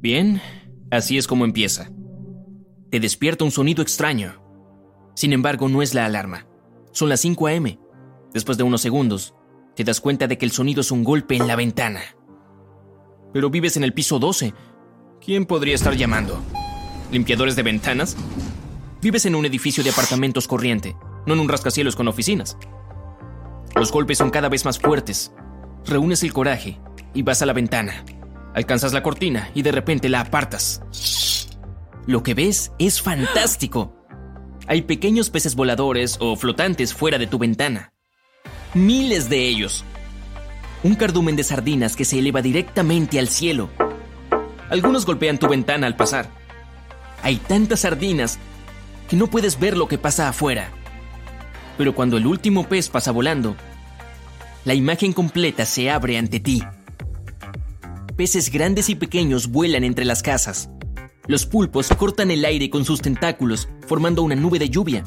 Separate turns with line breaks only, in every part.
Bien, así es como empieza. Te despierta un sonido extraño. Sin embargo, no es la alarma. Son las 5 a.m. Después de unos segundos, te das cuenta de que el sonido es un golpe en la ventana. Pero vives en el piso 12. ¿Quién podría estar llamando? ¿Limpiadores de ventanas? Vives en un edificio de apartamentos corriente, no en un rascacielos con oficinas. Los golpes son cada vez más fuertes. Reúnes el coraje y vas a la ventana. Alcanzas la cortina y de repente la apartas. Lo que ves es fantástico. Hay pequeños peces voladores o flotantes fuera de tu ventana. Miles de ellos. Un cardumen de sardinas que se eleva directamente al cielo. Algunos golpean tu ventana al pasar. Hay tantas sardinas que no puedes ver lo que pasa afuera. Pero cuando el último pez pasa volando, la imagen completa se abre ante ti peces grandes y pequeños vuelan entre las casas. Los pulpos cortan el aire con sus tentáculos, formando una nube de lluvia.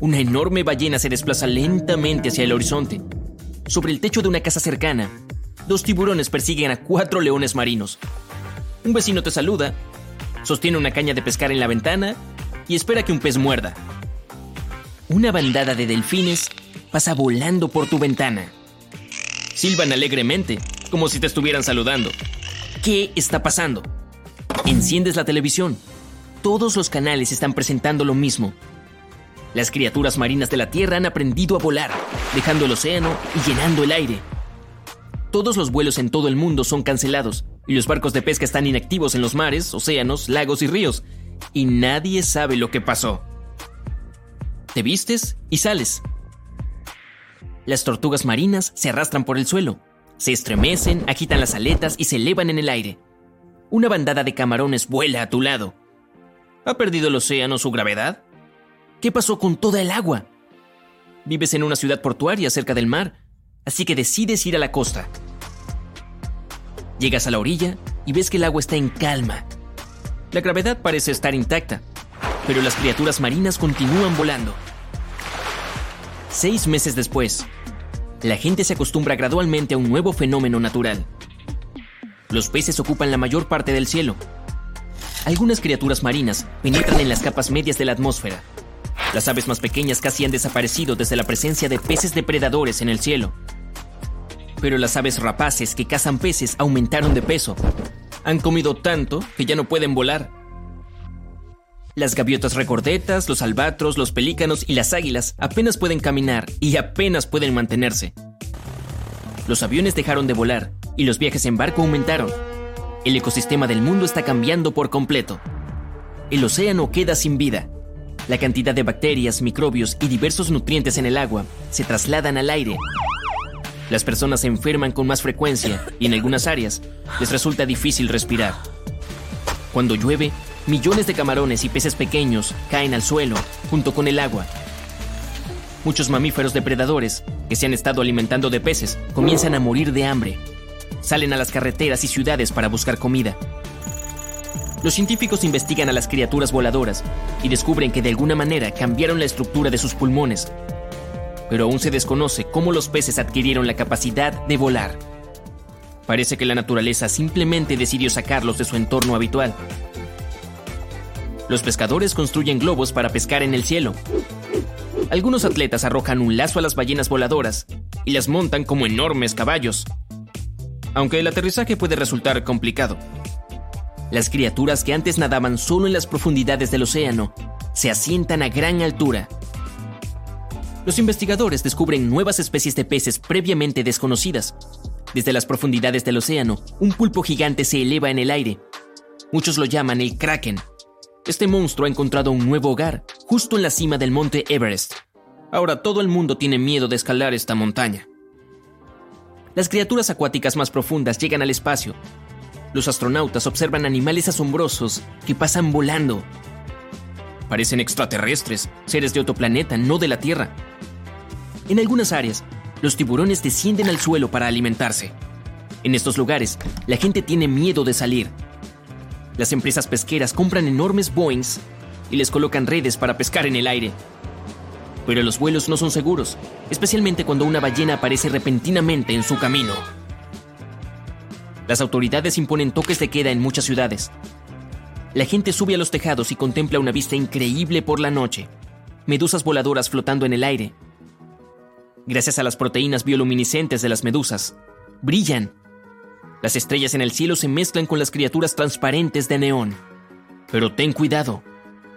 Una enorme ballena se desplaza lentamente hacia el horizonte. Sobre el techo de una casa cercana, dos tiburones persiguen a cuatro leones marinos. Un vecino te saluda, sostiene una caña de pescar en la ventana y espera que un pez muerda. Una bandada de delfines pasa volando por tu ventana. Silban alegremente como si te estuvieran saludando. ¿Qué está pasando? Enciendes la televisión. Todos los canales están presentando lo mismo. Las criaturas marinas de la Tierra han aprendido a volar, dejando el océano y llenando el aire. Todos los vuelos en todo el mundo son cancelados y los barcos de pesca están inactivos en los mares, océanos, lagos y ríos, y nadie sabe lo que pasó. Te vistes y sales. Las tortugas marinas se arrastran por el suelo, se estremecen, agitan las aletas y se elevan en el aire. Una bandada de camarones vuela a tu lado. ¿Ha perdido el océano su gravedad? ¿Qué pasó con toda el agua? Vives en una ciudad portuaria cerca del mar, así que decides ir a la costa. Llegas a la orilla y ves que el agua está en calma. La gravedad parece estar intacta, pero las criaturas marinas continúan volando. Seis meses después, la gente se acostumbra gradualmente a un nuevo fenómeno natural. Los peces ocupan la mayor parte del cielo. Algunas criaturas marinas penetran en las capas medias de la atmósfera. Las aves más pequeñas casi han desaparecido desde la presencia de peces depredadores en el cielo. Pero las aves rapaces que cazan peces aumentaron de peso. Han comido tanto que ya no pueden volar las gaviotas recordetas, los albatros, los pelícanos y las águilas apenas pueden caminar y apenas pueden mantenerse. Los aviones dejaron de volar y los viajes en barco aumentaron. El ecosistema del mundo está cambiando por completo. El océano queda sin vida. La cantidad de bacterias, microbios y diversos nutrientes en el agua se trasladan al aire. Las personas se enferman con más frecuencia y en algunas áreas les resulta difícil respirar. Cuando llueve, Millones de camarones y peces pequeños caen al suelo junto con el agua. Muchos mamíferos depredadores, que se han estado alimentando de peces, comienzan a morir de hambre. Salen a las carreteras y ciudades para buscar comida. Los científicos investigan a las criaturas voladoras y descubren que de alguna manera cambiaron la estructura de sus pulmones. Pero aún se desconoce cómo los peces adquirieron la capacidad de volar. Parece que la naturaleza simplemente decidió sacarlos de su entorno habitual los pescadores construyen globos para pescar en el cielo. Algunos atletas arrojan un lazo a las ballenas voladoras y las montan como enormes caballos. Aunque el aterrizaje puede resultar complicado. Las criaturas que antes nadaban solo en las profundidades del océano se asientan a gran altura. Los investigadores descubren nuevas especies de peces previamente desconocidas. Desde las profundidades del océano, un pulpo gigante se eleva en el aire. Muchos lo llaman el kraken este monstruo ha encontrado un nuevo hogar, justo en la cima del monte Everest. Ahora todo el mundo tiene miedo de escalar esta montaña. Las criaturas acuáticas más profundas llegan al espacio. los astronautas observan animales asombrosos que pasan volando. Parecen extraterrestres, seres de otro planeta, no de la Tierra. En algunas áreas, los tiburones descienden al suelo para alimentarse. En estos lugares, la gente tiene miedo de salir. Las empresas pesqueras compran enormes Boeings y les colocan redes para pescar en el aire. Pero los vuelos no son seguros, especialmente cuando una ballena aparece repentinamente en su camino. Las autoridades imponen toques de queda en muchas ciudades. La gente sube a los tejados y contempla una vista increíble por la noche. Medusas voladoras flotando en el aire. Gracias a las proteínas bioluminiscentes de las medusas, brillan. Las estrellas en el cielo se mezclan con las criaturas transparentes de neón. Pero ten cuidado.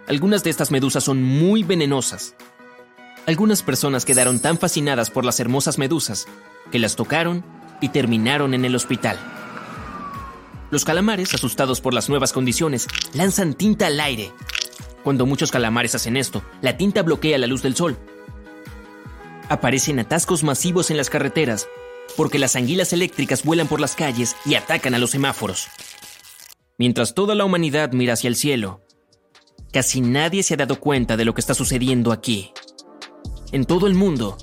Algunas de estas medusas son muy venenosas. Algunas personas quedaron tan fascinadas por las hermosas medusas que las tocaron y terminaron en el hospital. Los calamares, asustados por las nuevas condiciones, lanzan tinta al aire. Cuando muchos calamares hacen esto, la tinta bloquea la luz del sol. Aparecen atascos masivos en las carreteras, porque las anguilas eléctricas vuelan por las calles y atacan a los semáforos. Mientras toda la humanidad mira hacia el cielo, casi nadie se ha dado cuenta de lo que está sucediendo aquí. En todo el mundo,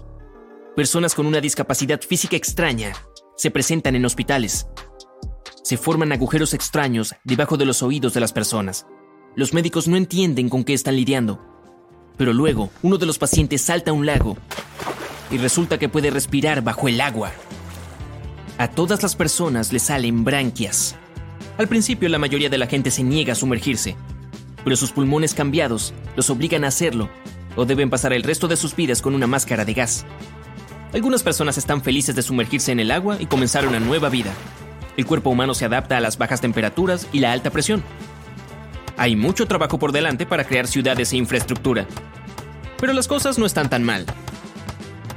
personas con una discapacidad física extraña se presentan en hospitales se forman agujeros extraños debajo de los oídos de las personas. Los médicos no entienden con qué están lidiando. Pero luego, uno de los pacientes salta a un lago y resulta que puede respirar bajo el agua. A todas las personas le salen branquias. Al principio la mayoría de la gente se niega a sumergirse, pero sus pulmones cambiados los obligan a hacerlo o deben pasar el resto de sus vidas con una máscara de gas. Algunas personas están felices de sumergirse en el agua y comenzar una nueva vida. El cuerpo humano se adapta a las bajas temperaturas y la alta presión. Hay mucho trabajo por delante para crear ciudades e infraestructura. Pero las cosas no están tan mal.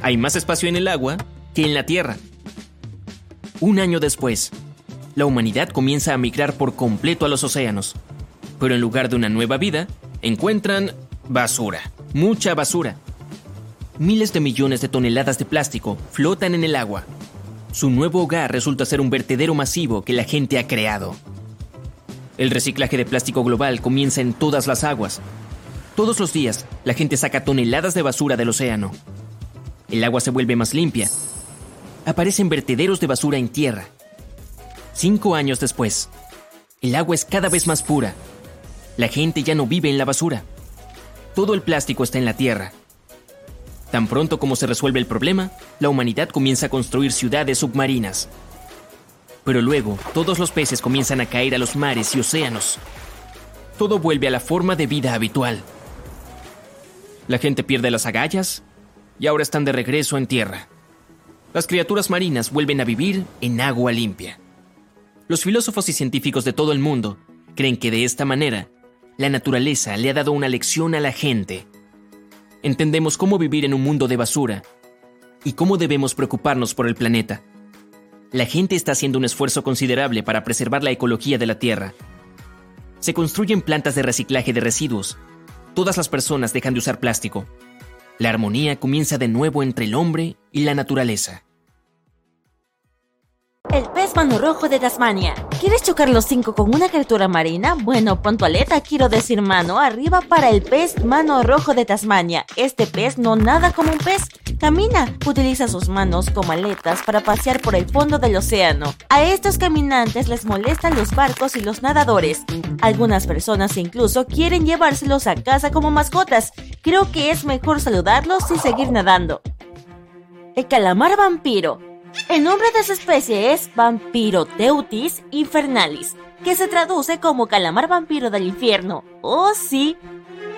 Hay más espacio en el agua que en la Tierra. Un año después, la humanidad comienza a migrar por completo a los océanos. Pero en lugar de una nueva vida, encuentran basura. Mucha basura. Miles de millones de toneladas de plástico flotan en el agua su nuevo hogar resulta ser un vertedero masivo que la gente ha creado. El reciclaje de plástico global comienza en todas las aguas. Todos los días, la gente saca toneladas de basura del océano. El agua se vuelve más limpia. Aparecen vertederos de basura en tierra. Cinco años después, el agua es cada vez más pura. La gente ya no vive en la basura. Todo el plástico está en la tierra Tan pronto como se resuelve el problema, la humanidad comienza a construir ciudades submarinas. Pero luego, todos los peces comienzan a caer a los mares y océanos. Todo vuelve a la forma de vida habitual. La gente pierde las agallas y ahora están de regreso en tierra. Las criaturas marinas vuelven a vivir en agua limpia. Los filósofos y científicos de todo el mundo creen que de esta manera, la naturaleza le ha dado una lección a la gente entendemos cómo vivir en un mundo de basura y cómo debemos preocuparnos por el planeta. La gente está haciendo un esfuerzo considerable para preservar la ecología de la Tierra. Se construyen plantas de reciclaje de residuos. Todas las personas dejan de usar plástico. La armonía comienza de nuevo entre el hombre y la naturaleza.
El pez mano rojo de Tasmania. ¿Quieres chocar los cinco con una criatura marina? Bueno, pon tu aleta, quiero decir mano, arriba para el pez mano rojo de Tasmania. Este pez no nada como un pez, camina. Utiliza sus manos como aletas para pasear por el fondo del océano. A estos caminantes les molestan los barcos y los nadadores. Algunas personas incluso quieren llevárselos a casa como mascotas. Creo que es mejor saludarlos y seguir nadando. El calamar vampiro. El nombre de su especie es Vampiroteutis infernalis, que se traduce como calamar vampiro del infierno. ¡Oh sí!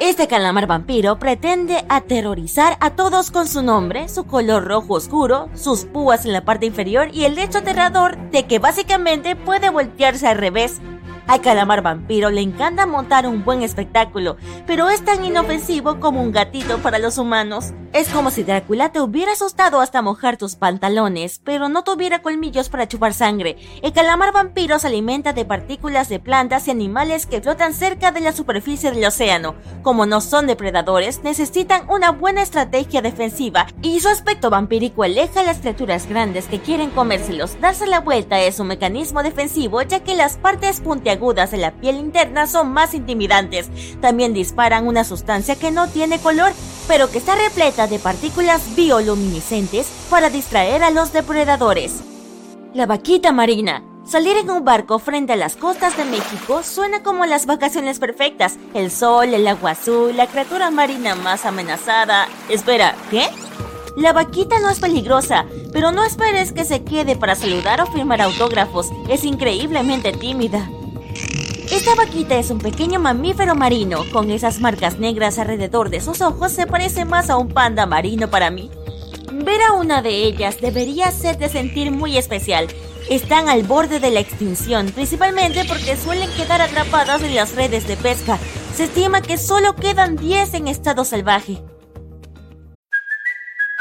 Este calamar vampiro pretende aterrorizar a todos con su nombre, su color rojo oscuro, sus púas en la parte inferior y el hecho aterrador de que básicamente puede voltearse al revés. Al calamar vampiro le encanta montar un buen espectáculo, pero es tan inofensivo como un gatito para los humanos. Es como si Drácula te hubiera asustado hasta mojar tus pantalones, pero no tuviera colmillos para chupar sangre. El calamar vampiro se alimenta de partículas de plantas y animales que flotan cerca de la superficie del océano. Como no son depredadores, necesitan una buena estrategia defensiva y su aspecto vampírico aleja a las criaturas grandes que quieren comérselos. Darse la vuelta es un mecanismo defensivo ya que las partes puntiagudas de la piel interna son más intimidantes. También disparan una sustancia que no tiene color, pero que está repleta de partículas bioluminiscentes para distraer a los depredadores. La vaquita marina. Salir en un barco frente a las costas de México suena como las vacaciones perfectas. El sol, el agua azul, la criatura marina más amenazada. Espera, ¿qué? La vaquita no es peligrosa, pero no esperes que se quede para saludar o firmar autógrafos. Es increíblemente tímida. Esta vaquita es un pequeño mamífero marino, con esas marcas negras alrededor de sus ojos se parece más a un panda marino para mí. Ver a una de ellas debería hacerte sentir muy especial. Están al borde de la extinción, principalmente porque suelen quedar atrapadas en las redes de pesca. Se estima que solo quedan 10 en estado salvaje.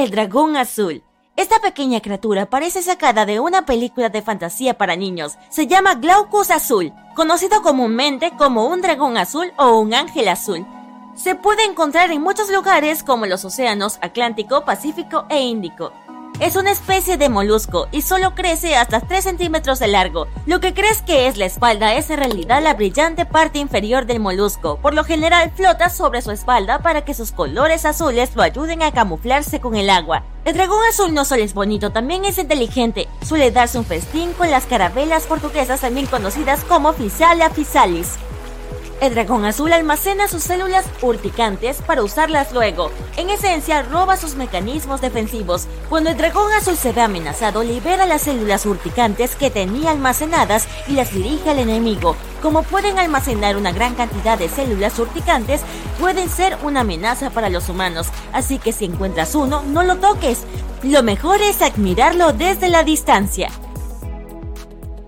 El dragón azul. Esta pequeña criatura parece sacada de una película de fantasía para niños. Se llama Glaucus azul, conocido comúnmente como un dragón azul o un ángel azul. Se puede encontrar en muchos lugares como los océanos Atlántico, Pacífico e Índico. Es una especie de molusco y solo crece hasta 3 centímetros de largo. Lo que crees que es la espalda es en realidad la brillante parte inferior del molusco. Por lo general flota sobre su espalda para que sus colores azules lo ayuden a camuflarse con el agua. El dragón azul no solo es bonito, también es inteligente. Suele darse un festín con las carabelas portuguesas también conocidas como Physalia physalis. El dragón azul almacena sus células urticantes para usarlas luego. En esencia, roba sus mecanismos defensivos. Cuando el dragón azul se ve amenazado, libera las células urticantes que tenía almacenadas y las dirige al enemigo. Como pueden almacenar una gran cantidad de células urticantes, pueden ser una amenaza para los humanos. Así que si encuentras uno, no lo toques. Lo mejor es admirarlo desde la distancia.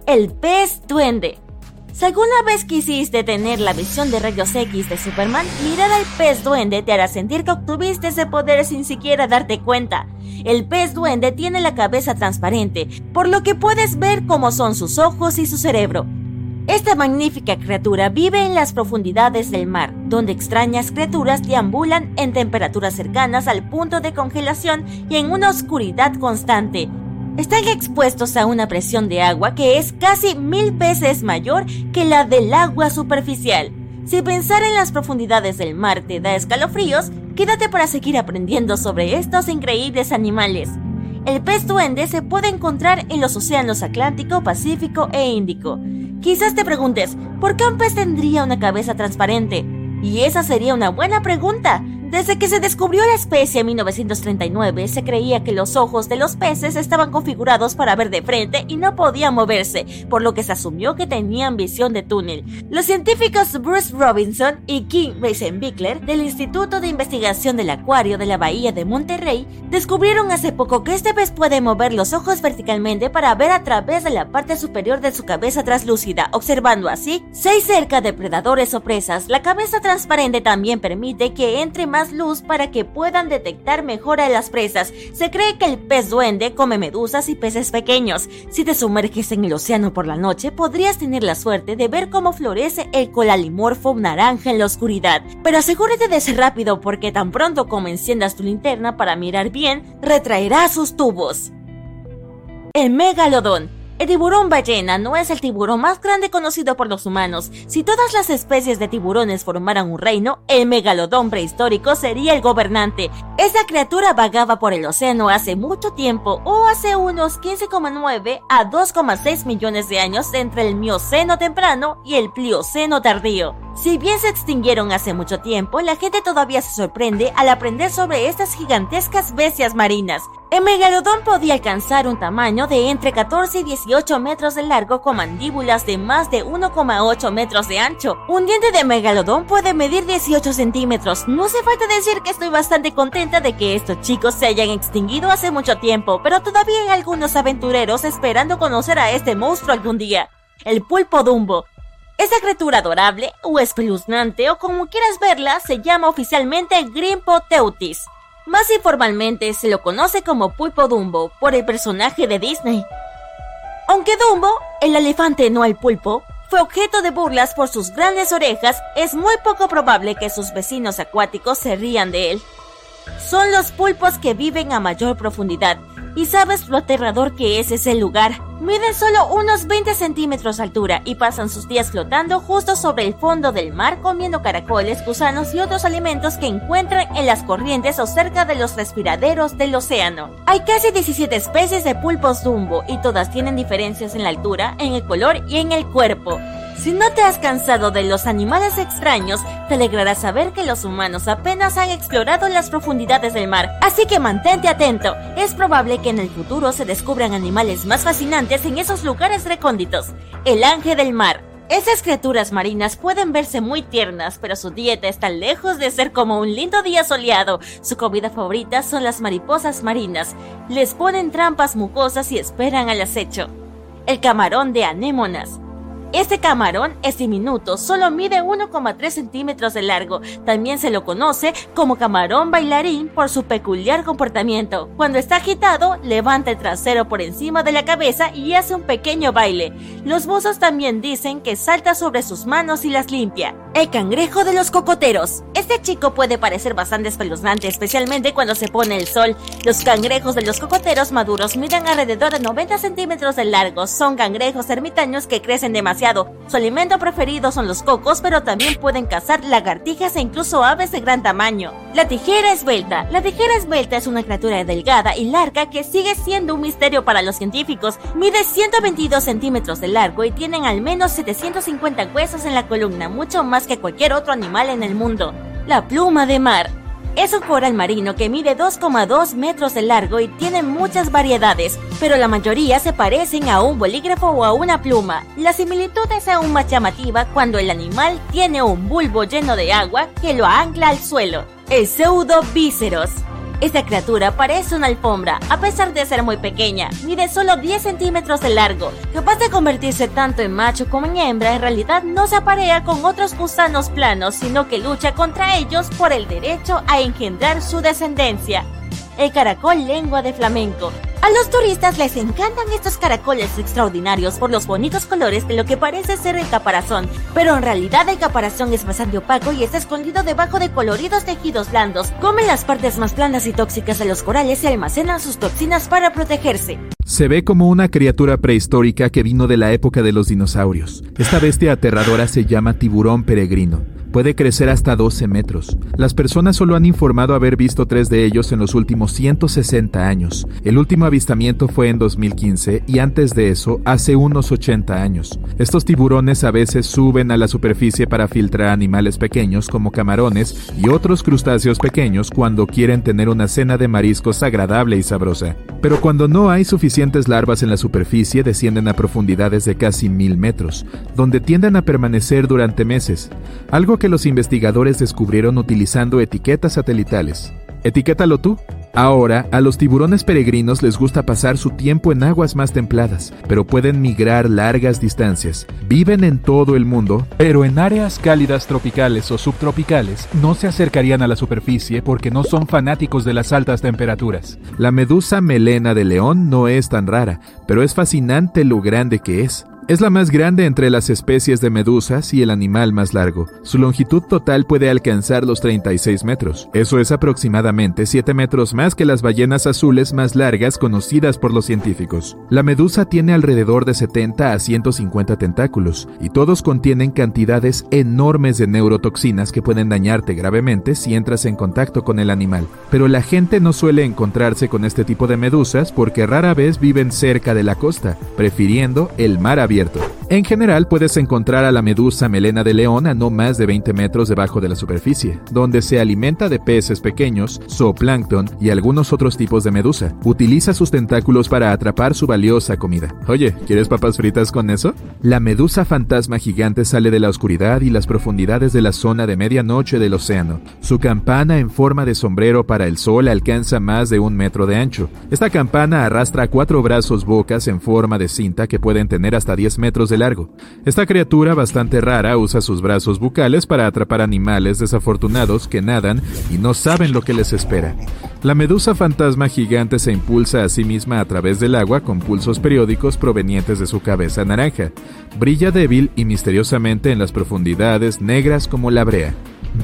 El pez duende. Si alguna vez quisiste tener la visión de rayos X de Superman, mirar al pez duende te hará sentir que obtuviste ese poder sin siquiera darte cuenta. El pez duende tiene la cabeza transparente, por lo que puedes ver cómo son sus ojos y su cerebro. Esta magnífica criatura vive en las profundidades del mar, donde extrañas criaturas deambulan en temperaturas cercanas al punto de congelación y en una oscuridad constante, están expuestos a una presión de agua que es casi mil veces mayor que la del agua superficial. Si pensar en las profundidades del mar te da escalofríos, quédate para seguir aprendiendo sobre estos increíbles animales. El pez duende se puede encontrar en los océanos Atlántico, Pacífico e Índico. Quizás te preguntes, ¿por qué un pez tendría una cabeza transparente? Y esa sería una buena pregunta, desde que se descubrió la especie en 1939, se creía que los ojos de los peces estaban configurados para ver de frente y no podían moverse, por lo que se asumió que tenían visión de túnel. Los científicos Bruce Robinson y King Bickler del Instituto de Investigación del Acuario de la Bahía de Monterrey descubrieron hace poco que este pez puede mover los ojos verticalmente para ver a través de la parte superior de su cabeza translúcida, observando así seis cerca de predadores o presas. La cabeza transparente también permite que entre más luz para que puedan detectar mejor a las presas. Se cree que el pez duende come medusas y peces pequeños. Si te sumerges en el océano por la noche, podrías tener la suerte de ver cómo florece el colalimorfo naranja en la oscuridad. Pero asegúrate de ser rápido porque tan pronto como enciendas tu linterna para mirar bien, retraerá sus tubos. El megalodón el tiburón ballena no es el tiburón más grande conocido por los humanos. Si todas las especies de tiburones formaran un reino, el megalodón prehistórico sería el gobernante. Esa criatura vagaba por el océano hace mucho tiempo o hace unos 15,9 a 2,6 millones de años entre el Mioceno temprano y el Plioceno tardío. Si bien se extinguieron hace mucho tiempo, la gente todavía se sorprende al aprender sobre estas gigantescas bestias marinas. El megalodón podía alcanzar un tamaño de entre 14 y 18 metros de largo con mandíbulas de más de 1,8 metros de ancho. Un diente de megalodón puede medir 18 centímetros. No hace falta decir que estoy bastante contenta de que estos chicos se hayan extinguido hace mucho tiempo, pero todavía hay algunos aventureros esperando conocer a este monstruo algún día. El pulpo dumbo, esa criatura adorable o espeluznante o como quieras verla se llama oficialmente Grimpoteutis. Más informalmente se lo conoce como Pulpo Dumbo por el personaje de Disney. Aunque Dumbo, el elefante no el pulpo, fue objeto de burlas por sus grandes orejas, es muy poco probable que sus vecinos acuáticos se rían de él. Son los pulpos que viven a mayor profundidad ¿Y sabes lo aterrador que es ese lugar? Miden solo unos 20 centímetros de altura y pasan sus días flotando justo sobre el fondo del mar comiendo caracoles, gusanos y otros alimentos que encuentran en las corrientes o cerca de los respiraderos del océano. Hay casi 17 especies de pulpos dumbo y todas tienen diferencias en la altura, en el color y en el cuerpo. Si no te has cansado de los animales extraños, te alegrará saber que los humanos apenas han explorado las profundidades del mar, así que mantente atento. Es probable que en el futuro se descubran animales más fascinantes en esos lugares recónditos. El ángel del mar. Esas criaturas marinas pueden verse muy tiernas, pero su dieta está lejos de ser como un lindo día soleado. Su comida favorita son las mariposas marinas. Les ponen trampas mucosas y esperan al acecho. El camarón de anémonas. Este camarón es diminuto, solo mide 1,3 centímetros de largo. También se lo conoce como camarón bailarín por su peculiar comportamiento. Cuando está agitado, levanta el trasero por encima de la cabeza y hace un pequeño baile. Los buzos también dicen que salta sobre sus manos y las limpia. El cangrejo de los cocoteros. Este chico puede parecer bastante espeluznante, especialmente cuando se pone el sol. Los cangrejos de los cocoteros maduros miden alrededor de 90 centímetros de largo. Son cangrejos ermitaños que crecen demasiado su alimento preferido son los cocos, pero también pueden cazar lagartijas e incluso aves de gran tamaño. La tijera esbelta. La tijera esbelta es una criatura delgada y larga que sigue siendo un misterio para los científicos. Mide 122 centímetros de largo y tienen al menos 750 huesos en la columna, mucho más que cualquier otro animal en el mundo. La pluma de mar. Es un coral marino que mide 2,2 metros de largo y tiene muchas variedades, pero la mayoría se parecen a un bolígrafo o a una pluma. La similitud es aún más llamativa cuando el animal tiene un bulbo lleno de agua que lo ancla al suelo. El pseudobíceros esta criatura parece una alfombra, a pesar de ser muy pequeña, mide solo 10 centímetros de largo. Capaz de convertirse tanto en macho como en hembra, en realidad no se aparea con otros gusanos planos, sino que lucha contra ellos por el derecho a engendrar su descendencia. El caracol lengua de flamenco a los turistas les encantan estos caracoles extraordinarios por los bonitos colores de lo que parece ser el caparazón, pero en realidad el caparazón es bastante opaco y está escondido debajo de coloridos tejidos blandos. Comen las partes más blandas y tóxicas de los corales y almacenan sus toxinas para protegerse.
Se ve como una criatura prehistórica que vino de la época de los dinosaurios. Esta bestia aterradora se llama tiburón peregrino. Puede crecer hasta 12 metros. Las personas solo han informado haber visto tres de ellos en los últimos 160 años. El último avistamiento fue en 2015 y antes de eso, hace unos 80 años. Estos tiburones a veces suben a la superficie para filtrar animales pequeños como camarones y otros crustáceos pequeños cuando quieren tener una cena de mariscos agradable y sabrosa. Pero cuando no hay suficientes larvas en la superficie, descienden a profundidades de casi mil metros, donde tienden a permanecer durante meses. Algo que los investigadores descubrieron utilizando etiquetas satelitales. Etiquétalo tú. Ahora, a los tiburones peregrinos les gusta pasar su tiempo en aguas más templadas, pero pueden migrar largas distancias. Viven en todo el mundo, pero en áreas cálidas tropicales o subtropicales no se acercarían a la superficie porque no son fanáticos de las altas temperaturas. La medusa melena de león no es tan rara, pero es fascinante lo grande que es. Es la más grande entre las especies de medusas y el animal más largo. Su longitud total puede alcanzar los 36 metros. Eso es aproximadamente 7 metros más que las ballenas azules más largas conocidas por los científicos. La medusa tiene alrededor de 70 a 150 tentáculos y todos contienen cantidades enormes de neurotoxinas que pueden dañarte gravemente si entras en contacto con el animal. Pero la gente no suele encontrarse con este tipo de medusas porque rara vez viven cerca de la costa, prefiriendo el mar abierto En general puedes encontrar a la medusa melena de león a no más de 20 metros debajo de la superficie, donde se alimenta de peces pequeños, zooplancton y algunos otros tipos de medusa. Utiliza sus tentáculos para atrapar su valiosa comida. Oye, ¿quieres papas fritas con eso? La medusa fantasma gigante sale de la oscuridad y las profundidades de la zona de medianoche del océano. Su campana en forma de sombrero para el sol alcanza más de un metro de ancho. Esta campana arrastra cuatro brazos bocas en forma de cinta que pueden tener hasta 10 metros de largo. Esta criatura bastante rara usa sus brazos bucales para atrapar animales desafortunados que nadan y no saben lo que les espera. La medusa fantasma gigante se impulsa a sí misma a través del agua con pulsos periódicos provenientes de su cabeza naranja. Brilla débil y misteriosamente en las profundidades negras como la brea.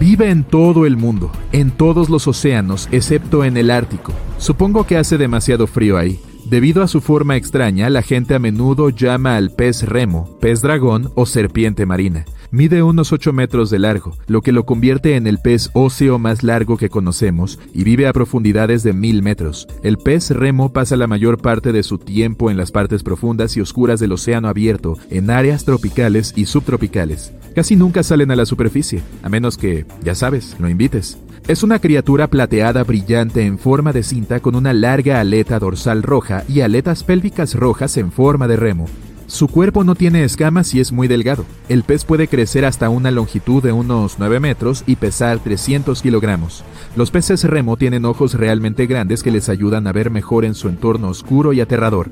Vive en todo el mundo, en todos los océanos, excepto en el Ártico. Supongo que hace demasiado frío ahí. Debido a su forma extraña, la gente a menudo llama al pez remo, pez dragón o serpiente marina. Mide unos 8 metros de largo, lo que lo convierte en el pez óseo más largo que conocemos y vive a profundidades de mil metros. El pez remo pasa la mayor parte de su tiempo en las partes profundas y oscuras del océano abierto, en áreas tropicales y subtropicales. Casi nunca salen a la superficie, a menos que, ya sabes, lo invites. Es una criatura plateada brillante en forma de cinta con una larga aleta dorsal roja y aletas pélvicas rojas en forma de remo. Su cuerpo no tiene escamas y es muy delgado. El pez puede crecer hasta una longitud de unos 9 metros y pesar 300 kilogramos. Los peces remo tienen ojos realmente grandes que les ayudan a ver mejor en su entorno oscuro y aterrador.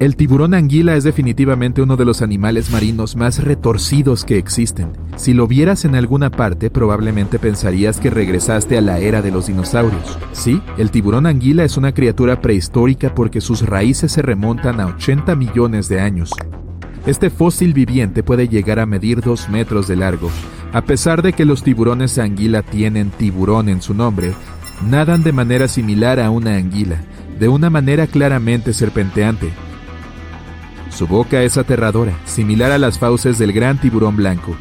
El tiburón anguila es definitivamente uno de los animales marinos más retorcidos que existen. Si lo vieras en alguna parte, probablemente pensarías que regresaste a la era de los dinosaurios. Sí, el tiburón anguila es una criatura prehistórica porque sus raíces se remontan a 80 millones de años. Este fósil viviente puede llegar a medir 2 metros de largo. A pesar de que los tiburones anguila tienen tiburón en su nombre, nadan de manera similar a una anguila, de una manera claramente serpenteante. Su boca es aterradora, similar a las fauces del gran tiburón blanco.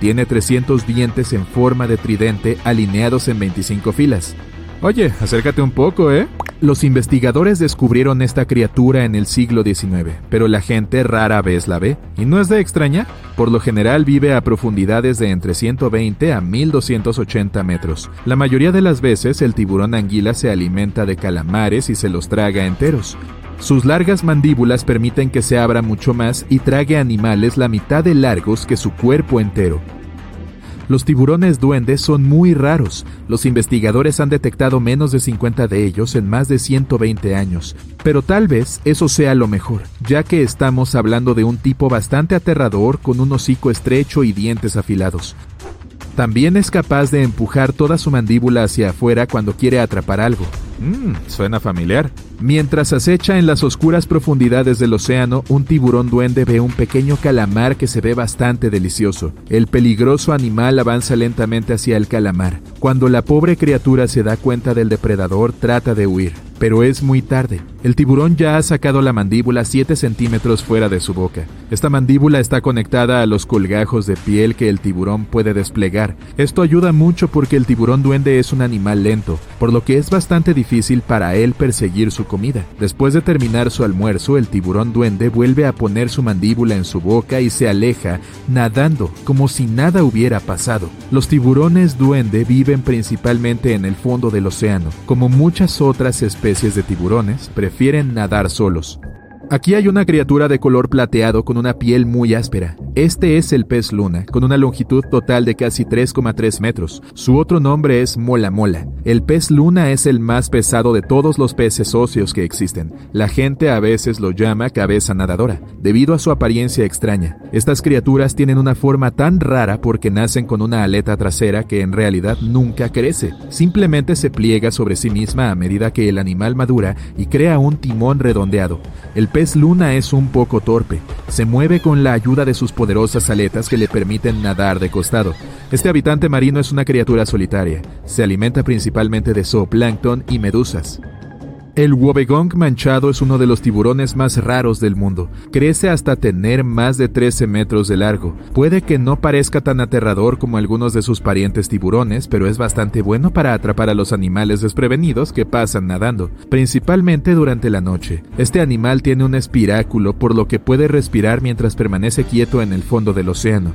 Tiene 300 dientes en forma de tridente alineados en 25 filas. Oye, acércate un poco, ¿eh? Los investigadores descubrieron esta criatura en el siglo XIX, pero la gente rara vez la ve, y no es de extraña. Por lo general vive a profundidades de entre 120 a 1280 metros. La mayoría de las veces el tiburón anguila se alimenta de calamares y se los traga enteros. Sus largas mandíbulas permiten que se abra mucho más y trague animales la mitad de largos que su cuerpo entero. Los tiburones duendes son muy raros. Los investigadores han detectado menos de 50 de ellos en más de 120 años. Pero tal vez eso sea lo mejor, ya que estamos hablando de un tipo bastante aterrador con un hocico estrecho y dientes afilados. También es capaz de empujar toda su mandíbula hacia afuera cuando quiere atrapar algo. Mmm, suena familiar. Mientras acecha en las oscuras profundidades del océano, un tiburón duende ve un pequeño calamar que se ve bastante delicioso. El peligroso animal avanza lentamente hacia el calamar. Cuando la pobre criatura se da cuenta del depredador, trata de huir. Pero es muy tarde. El tiburón ya ha sacado la mandíbula 7 centímetros fuera de su boca. Esta mandíbula está conectada a los colgajos de piel que el tiburón puede desplegar. Esto ayuda mucho porque el tiburón duende es un animal lento, por lo que es bastante difícil para él perseguir su comida. Después de terminar su almuerzo, el tiburón duende vuelve a poner su mandíbula en su boca y se aleja, nadando como si nada hubiera pasado. Los tiburones duende viven principalmente en el fondo del océano. Como muchas otras especies de tiburones, prefieren nadar solos. Aquí hay una criatura de color plateado con una piel muy áspera. Este es el pez luna, con una longitud total de casi 3,3 metros. Su otro nombre es mola mola. El pez luna es el más pesado de todos los peces óseos que existen. La gente a veces lo llama cabeza nadadora, debido a su apariencia extraña. Estas criaturas tienen una forma tan rara porque nacen con una aleta trasera que en realidad nunca crece. Simplemente se pliega sobre sí misma a medida que el animal madura y crea un timón redondeado. El pez luna es un poco torpe. Se mueve con la ayuda de sus poderosas aletas que le permiten nadar de costado. Este habitante marino es una criatura solitaria. Se alimenta principalmente de zooplancton y medusas. El Wobbegong manchado es uno de los tiburones más raros del mundo. Crece hasta tener más de 13 metros de largo. Puede que no parezca tan aterrador como algunos de sus parientes tiburones, pero es bastante bueno para atrapar a los animales desprevenidos que pasan nadando, principalmente durante la noche. Este animal tiene un espiráculo por lo que puede respirar mientras permanece quieto en el fondo del océano.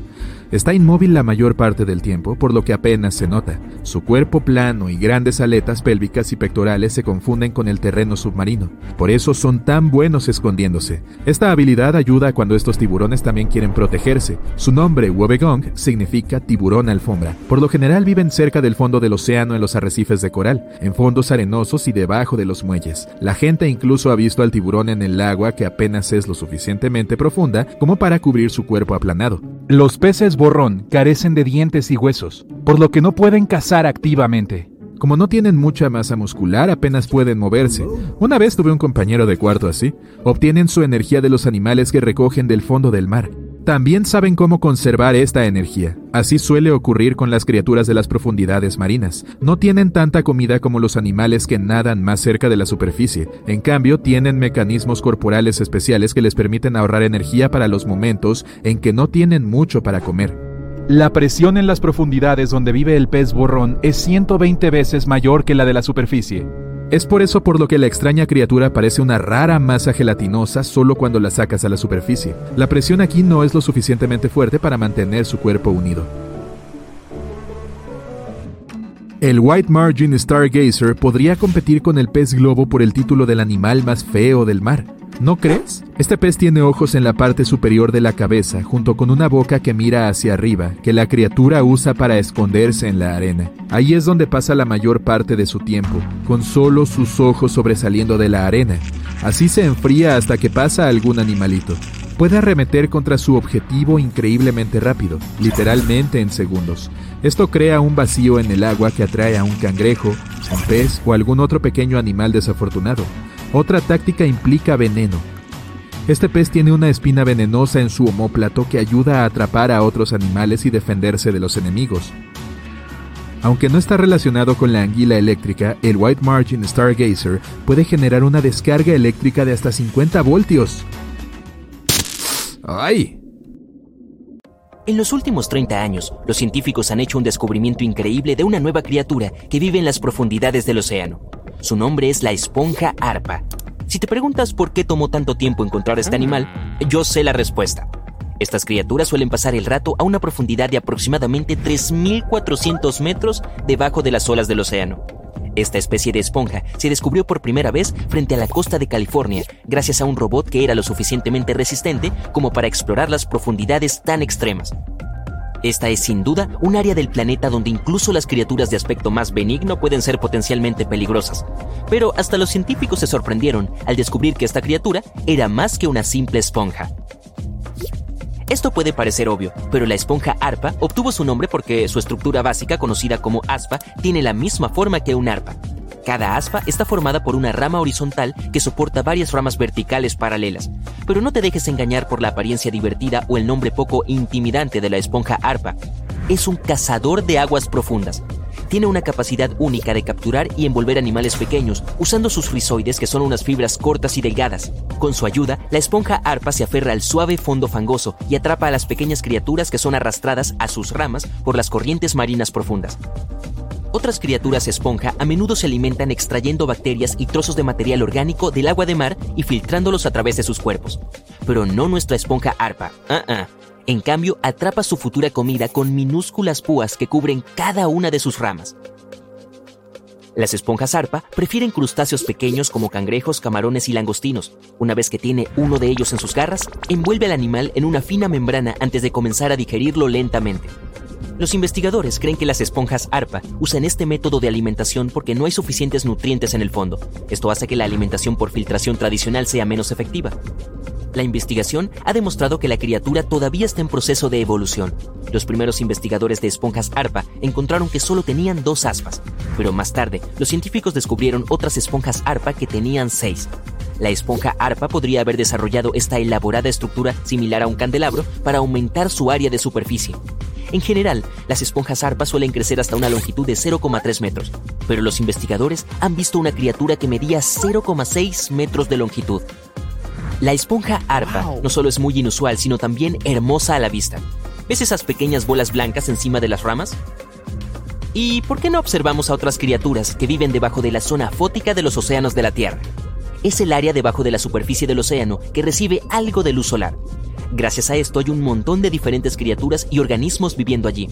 Está inmóvil la mayor parte del tiempo, por lo que apenas se nota. Su cuerpo plano y grandes aletas pélvicas y pectorales se confunden con el terreno submarino. Por eso son tan buenos escondiéndose. Esta habilidad ayuda cuando estos tiburones también quieren protegerse. Su nombre, Wobbegong, significa tiburón alfombra. Por lo general viven cerca del fondo del océano en los arrecifes de coral, en fondos arenosos y debajo de los muelles. La gente incluso ha visto al tiburón en el agua que apenas es lo suficientemente profunda como para cubrir su cuerpo aplanado. Los peces borrón carecen de dientes y huesos, por lo que no pueden cazar activamente. Como no tienen mucha masa muscular, apenas pueden moverse. Una vez tuve un compañero de cuarto así. Obtienen su energía de los animales que recogen del fondo del mar. También saben cómo conservar esta energía. Así suele ocurrir con las criaturas de las profundidades marinas. No tienen tanta comida como los animales que nadan más cerca de la superficie. En cambio, tienen mecanismos corporales especiales que les permiten ahorrar energía para los momentos en que no tienen mucho para comer. La presión en las profundidades donde vive el pez borrón es 120 veces mayor que la de la superficie. Es por eso por lo que la extraña criatura parece una rara masa gelatinosa solo cuando la sacas a la superficie. La presión aquí no es lo suficientemente fuerte para mantener su cuerpo unido. El White Margin Stargazer podría competir con el pez globo por el título del animal más feo del mar. ¿No crees? Este pez tiene ojos en la parte superior de la cabeza, junto con una boca que mira hacia arriba, que la criatura usa para esconderse en la arena. Ahí es donde pasa la mayor parte de su tiempo, con solo sus ojos sobresaliendo de la arena. Así se enfría hasta que pasa algún animalito. Puede arremeter contra su objetivo increíblemente rápido, literalmente en segundos. Esto crea un vacío en el agua que atrae a un cangrejo, un pez o algún otro pequeño animal desafortunado. Otra táctica implica veneno. Este pez tiene una espina venenosa en su omóplato que ayuda a atrapar a otros animales y defenderse de los enemigos. Aunque no está relacionado con la anguila eléctrica, el White Margin Stargazer puede generar una descarga eléctrica de hasta 50 voltios. ¡Ay!
En los últimos 30 años, los científicos han hecho un descubrimiento increíble de una nueva criatura que vive en las profundidades del océano. Su nombre es la esponja arpa. Si te preguntas por qué tomó tanto tiempo encontrar este animal, yo sé la respuesta. Estas criaturas suelen pasar el rato a una profundidad de aproximadamente 3.400 metros debajo de las olas del océano. Esta especie de esponja se descubrió por primera vez frente a la costa de California gracias a un robot que era lo suficientemente resistente como para explorar las profundidades tan extremas. Esta es sin duda un área del planeta donde incluso las criaturas de aspecto más benigno pueden ser potencialmente peligrosas. Pero hasta los científicos se sorprendieron al descubrir que esta criatura era más que una simple esponja. Esto puede parecer obvio, pero la esponja arpa obtuvo su nombre porque su estructura básica, conocida como aspa, tiene la misma forma que un arpa. Cada aspa está formada por una rama horizontal que soporta varias ramas verticales paralelas. Pero no te dejes engañar por la apariencia divertida o el nombre poco intimidante de la esponja arpa. Es un cazador de aguas profundas. Tiene una capacidad única de capturar y envolver animales pequeños usando sus rizoides que son unas fibras cortas y delgadas. Con su ayuda, la esponja arpa se aferra al suave fondo fangoso y atrapa a las pequeñas criaturas que son arrastradas a sus ramas por las corrientes marinas profundas. Otras criaturas esponja a menudo se alimentan extrayendo bacterias y trozos de material orgánico del agua de mar y filtrándolos a través de sus cuerpos. Pero no nuestra esponja arpa. Uh En cambio, atrapa su futura comida con minúsculas púas que cubren cada una de sus ramas. Las esponjas arpa prefieren crustáceos pequeños como cangrejos, camarones y langostinos. Una vez que tiene uno de ellos en sus garras, envuelve al animal en una fina membrana antes de comenzar a digerirlo lentamente. Los investigadores creen que las esponjas ARPA usan este método de alimentación porque no hay suficientes nutrientes en el fondo. Esto hace que la alimentación por filtración tradicional sea menos efectiva. La investigación ha demostrado que la criatura todavía está en proceso de evolución. Los primeros investigadores de esponjas ARPA encontraron que solo tenían dos aspas, pero más tarde los científicos descubrieron otras esponjas ARPA que tenían seis. La esponja ARPA podría haber desarrollado esta elaborada estructura similar a un candelabro para aumentar su área de superficie. En general, las esponjas arpa suelen crecer hasta una longitud de 0,3 metros, pero los investigadores han visto una criatura que medía 0,6 metros de longitud. La esponja arpa no solo es muy inusual, sino también hermosa a la vista. ¿Ves esas pequeñas bolas blancas encima de las ramas? ¿Y por qué no observamos a otras criaturas que viven debajo de la zona fótica de los océanos de la Tierra? Es el área debajo de la superficie del océano que recibe algo de luz solar. Gracias a esto hay un montón de diferentes criaturas y organismos viviendo allí.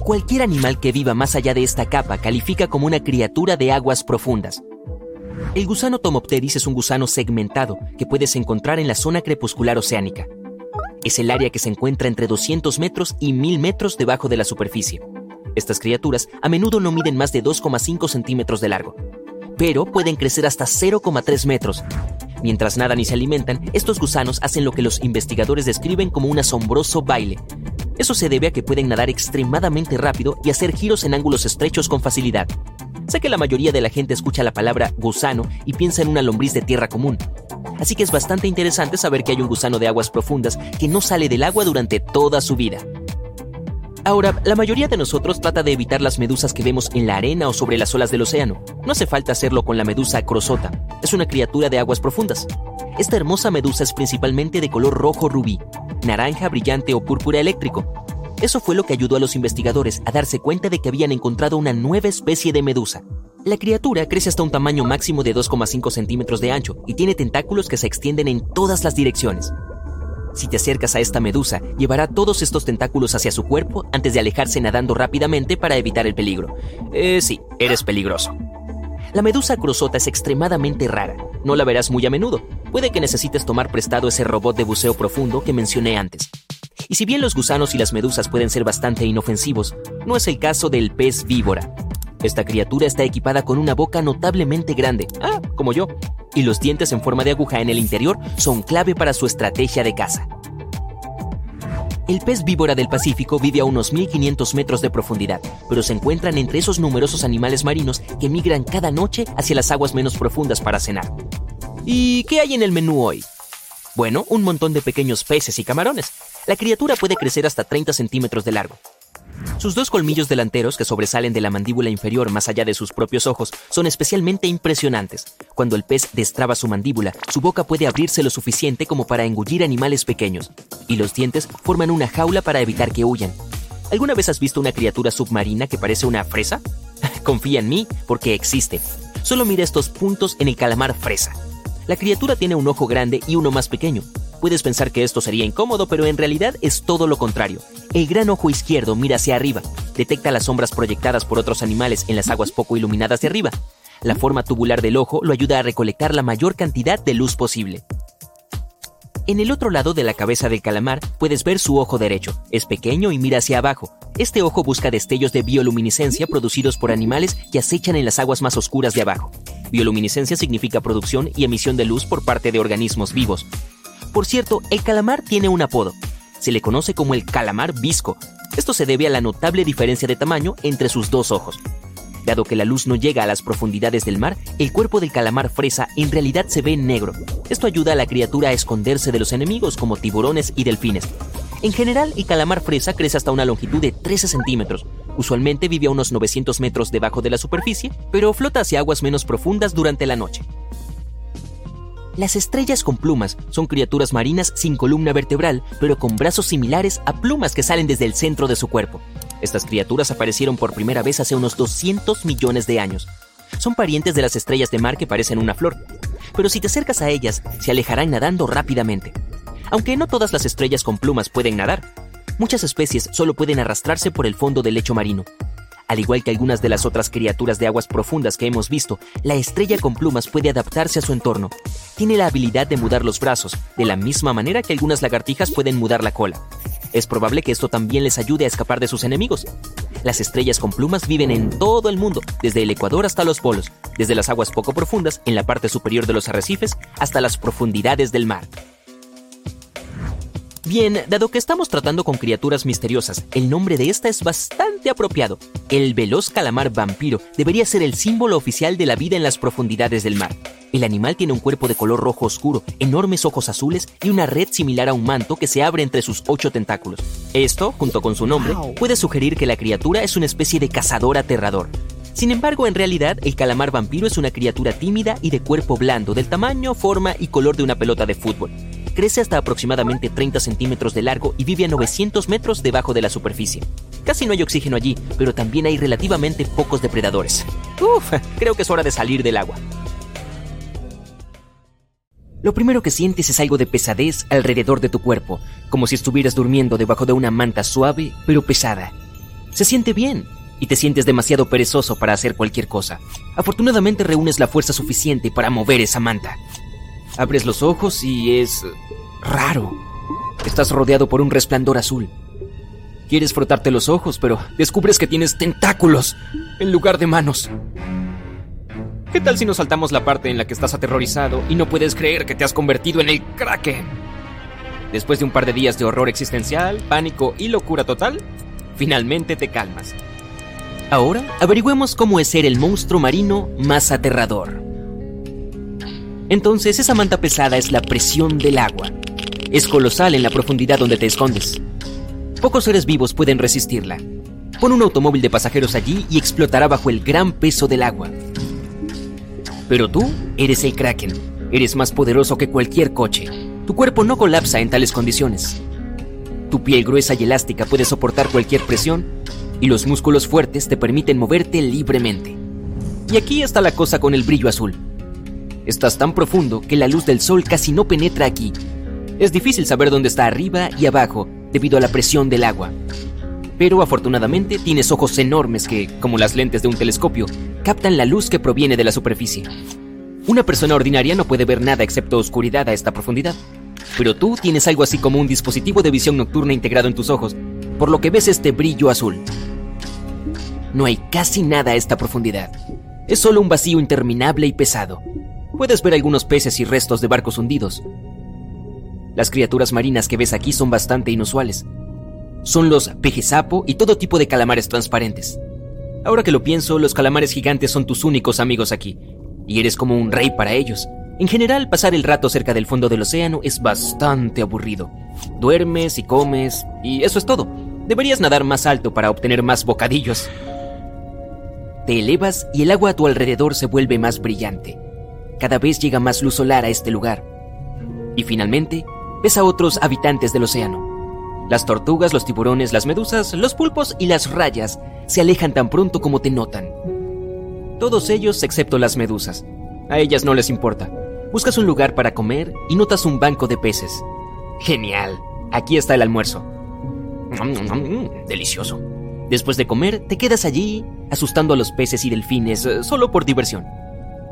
Cualquier animal que viva más allá de esta capa califica como una criatura de aguas profundas. El gusano Tomopteris es un gusano segmentado que puedes encontrar en la zona crepuscular oceánica. Es el área que se encuentra entre 200 metros y 1000 metros debajo de la superficie. Estas criaturas a menudo no miden más de 2,5 centímetros de largo, pero pueden crecer hasta 0,3 metros. Mientras nadan y se alimentan, estos gusanos hacen lo que los investigadores describen como un asombroso baile. Eso se debe a que pueden nadar extremadamente rápido y hacer giros en ángulos estrechos con facilidad. Sé que la mayoría de la gente escucha la palabra gusano y piensa en una lombriz de tierra común. Así que es bastante interesante saber que hay un gusano de aguas profundas que no sale del agua durante toda su vida. Ahora, la mayoría de nosotros trata de evitar las medusas que vemos en la arena o sobre las olas del océano. No hace falta hacerlo con la medusa crosota. Es una criatura de aguas profundas. Esta hermosa medusa es principalmente de color rojo rubí, naranja brillante o púrpura eléctrico. Eso fue lo que ayudó a los investigadores a darse cuenta de que habían encontrado una nueva especie de medusa. La criatura crece hasta un tamaño máximo de 2,5 centímetros de ancho y tiene tentáculos que se extienden en todas las direcciones. Si te acercas a esta medusa, llevará todos estos tentáculos hacia su cuerpo antes de alejarse nadando rápidamente para evitar el peligro. Eh, sí, eres peligroso. La medusa cruzota es extremadamente rara. No la verás muy a menudo. Puede que necesites tomar prestado ese robot de buceo profundo que mencioné antes. Y si bien los gusanos y las medusas pueden ser bastante inofensivos, no es el caso del pez víbora. Esta criatura está equipada con una boca notablemente grande, ah, como yo, y los dientes en forma de aguja en el interior son clave para su estrategia de caza. El pez víbora del Pacífico vive a unos 1500 metros de profundidad, pero se encuentran entre esos numerosos animales marinos que migran cada noche hacia las aguas menos profundas para cenar. ¿Y qué hay en el menú hoy? Bueno, un montón de pequeños peces y camarones. La criatura puede crecer hasta 30 centímetros de largo. Sus dos colmillos delanteros que sobresalen de la mandíbula inferior más allá de sus propios ojos son especialmente impresionantes. Cuando el pez destraba su mandíbula, su boca puede abrirse lo suficiente como para engullir animales pequeños, y los dientes forman una jaula para evitar que huyan. ¿Alguna vez has visto una criatura submarina que parece una fresa? Confía en mí, porque existe. Solo mira estos puntos en el calamar fresa. La criatura tiene un ojo grande y uno más pequeño, Puedes pensar que esto sería incómodo, pero en realidad es todo lo contrario. El gran ojo izquierdo mira hacia arriba, detecta las sombras proyectadas por otros animales en las aguas poco iluminadas de arriba. La forma tubular del ojo lo ayuda a recolectar la mayor cantidad de luz posible. En el otro lado de la cabeza del calamar puedes ver su ojo derecho. Es pequeño y mira hacia abajo. Este ojo busca destellos de bioluminiscencia producidos por animales que acechan en las aguas más oscuras de abajo. Bioluminiscencia significa producción y emisión de luz por parte de organismos vivos. Por cierto, el calamar tiene un apodo. Se le conoce como el calamar visco. Esto se debe a la notable diferencia de tamaño entre sus dos ojos. Dado que la luz no llega a las profundidades del mar, el cuerpo del calamar fresa en realidad se ve negro. Esto ayuda a la criatura a esconderse de los enemigos como tiburones y delfines. En general, el calamar fresa crece hasta una longitud de 13 centímetros. Usualmente vive a unos 900 metros debajo de la superficie, pero flota hacia aguas menos profundas durante la noche. Las estrellas con plumas son criaturas marinas sin columna vertebral, pero con brazos similares a plumas que salen desde el centro de su cuerpo. Estas criaturas aparecieron por primera vez hace unos 200 millones de años. Son parientes de las estrellas de mar que parecen una flor, pero si te acercas a ellas, se alejarán nadando rápidamente. Aunque no todas las estrellas con plumas pueden nadar, muchas especies solo pueden arrastrarse por el fondo del lecho marino. Al igual que algunas de las otras criaturas de aguas profundas que hemos visto, la estrella con plumas puede adaptarse a su entorno. Tiene la habilidad de mudar los brazos, de la misma manera que algunas lagartijas pueden mudar la cola. Es probable que esto también les ayude a escapar de sus enemigos. Las estrellas con plumas viven en todo el mundo, desde el Ecuador hasta los polos, desde las aguas poco profundas, en la parte superior de los arrecifes, hasta las profundidades del mar. Bien, dado que estamos tratando con criaturas misteriosas, el nombre de esta es bastante apropiado. El veloz calamar vampiro debería ser el símbolo oficial de la vida en las profundidades del mar. El animal tiene un cuerpo de color rojo oscuro, enormes ojos azules y una red similar a un manto que se abre entre sus ocho tentáculos. Esto, junto con su nombre, puede sugerir que la criatura es una especie de cazador aterrador. Sin embargo, en realidad, el calamar vampiro es una criatura tímida y de cuerpo blando, del tamaño, forma y color de una pelota de fútbol crece hasta aproximadamente 30 centímetros de largo y vive a 900 metros debajo de la superficie. Casi no hay oxígeno allí, pero también hay relativamente pocos depredadores. Uf, creo que es hora de salir del agua. Lo primero que sientes es algo de pesadez alrededor de tu cuerpo, como si estuvieras durmiendo debajo de una manta suave pero pesada. Se siente bien y te sientes demasiado perezoso para hacer cualquier cosa. Afortunadamente reúnes la fuerza suficiente para mover esa manta. Abres los ojos y es raro. Estás rodeado por un resplandor azul. Quieres frotarte los ojos, pero descubres que tienes tentáculos en lugar de manos. ¿Qué tal si nos saltamos la parte en la que estás aterrorizado y no puedes creer que te has convertido en el Kraken? Después de un par de días de horror existencial, pánico y locura total, finalmente te calmas. Ahora averigüemos cómo es ser el monstruo marino más aterrador. Entonces esa manta pesada es la presión del agua. Es colosal en la profundidad donde te escondes. Pocos seres vivos pueden resistirla. Pon un automóvil de pasajeros allí y explotará bajo el gran peso del agua. Pero tú eres el Kraken. Eres más poderoso que cualquier coche. Tu cuerpo no colapsa en tales condiciones. Tu piel gruesa y elástica puede soportar cualquier presión y los músculos fuertes te permiten moverte libremente. Y aquí está la cosa con el brillo azul. Estás tan profundo que la luz del sol casi no penetra aquí. Es difícil saber dónde está arriba y abajo debido a la presión del agua. Pero afortunadamente tienes ojos enormes que, como las lentes de un telescopio, captan la luz que proviene de la superficie. Una persona ordinaria no puede ver nada excepto oscuridad a esta profundidad. Pero tú tienes algo así como un dispositivo de visión nocturna integrado en tus ojos, por lo que ves este brillo azul. No hay casi nada a esta profundidad. Es solo un vacío interminable y pesado, puedes ver algunos peces y restos de barcos hundidos. Las criaturas marinas que ves aquí son bastante inusuales. Son los pejesapo y todo tipo de calamares transparentes. Ahora que lo pienso, los calamares gigantes son tus únicos amigos aquí, y eres como un rey para ellos. En general, pasar el rato cerca del fondo del océano es bastante aburrido. Duermes y comes, y eso es todo. Deberías nadar más alto para obtener más bocadillos. Te elevas y el agua a tu alrededor se vuelve más brillante cada vez llega más luz solar a este lugar. Y finalmente, ves a otros habitantes del océano. Las tortugas, los tiburones, las medusas, los pulpos y las rayas se alejan tan pronto como te notan. Todos ellos excepto las medusas. A ellas no les importa. Buscas un lugar para comer y notas un banco de peces. Genial. Aquí está el almuerzo. Delicioso. Después de comer, te quedas allí, asustando a los peces y delfines, eh, solo por diversión.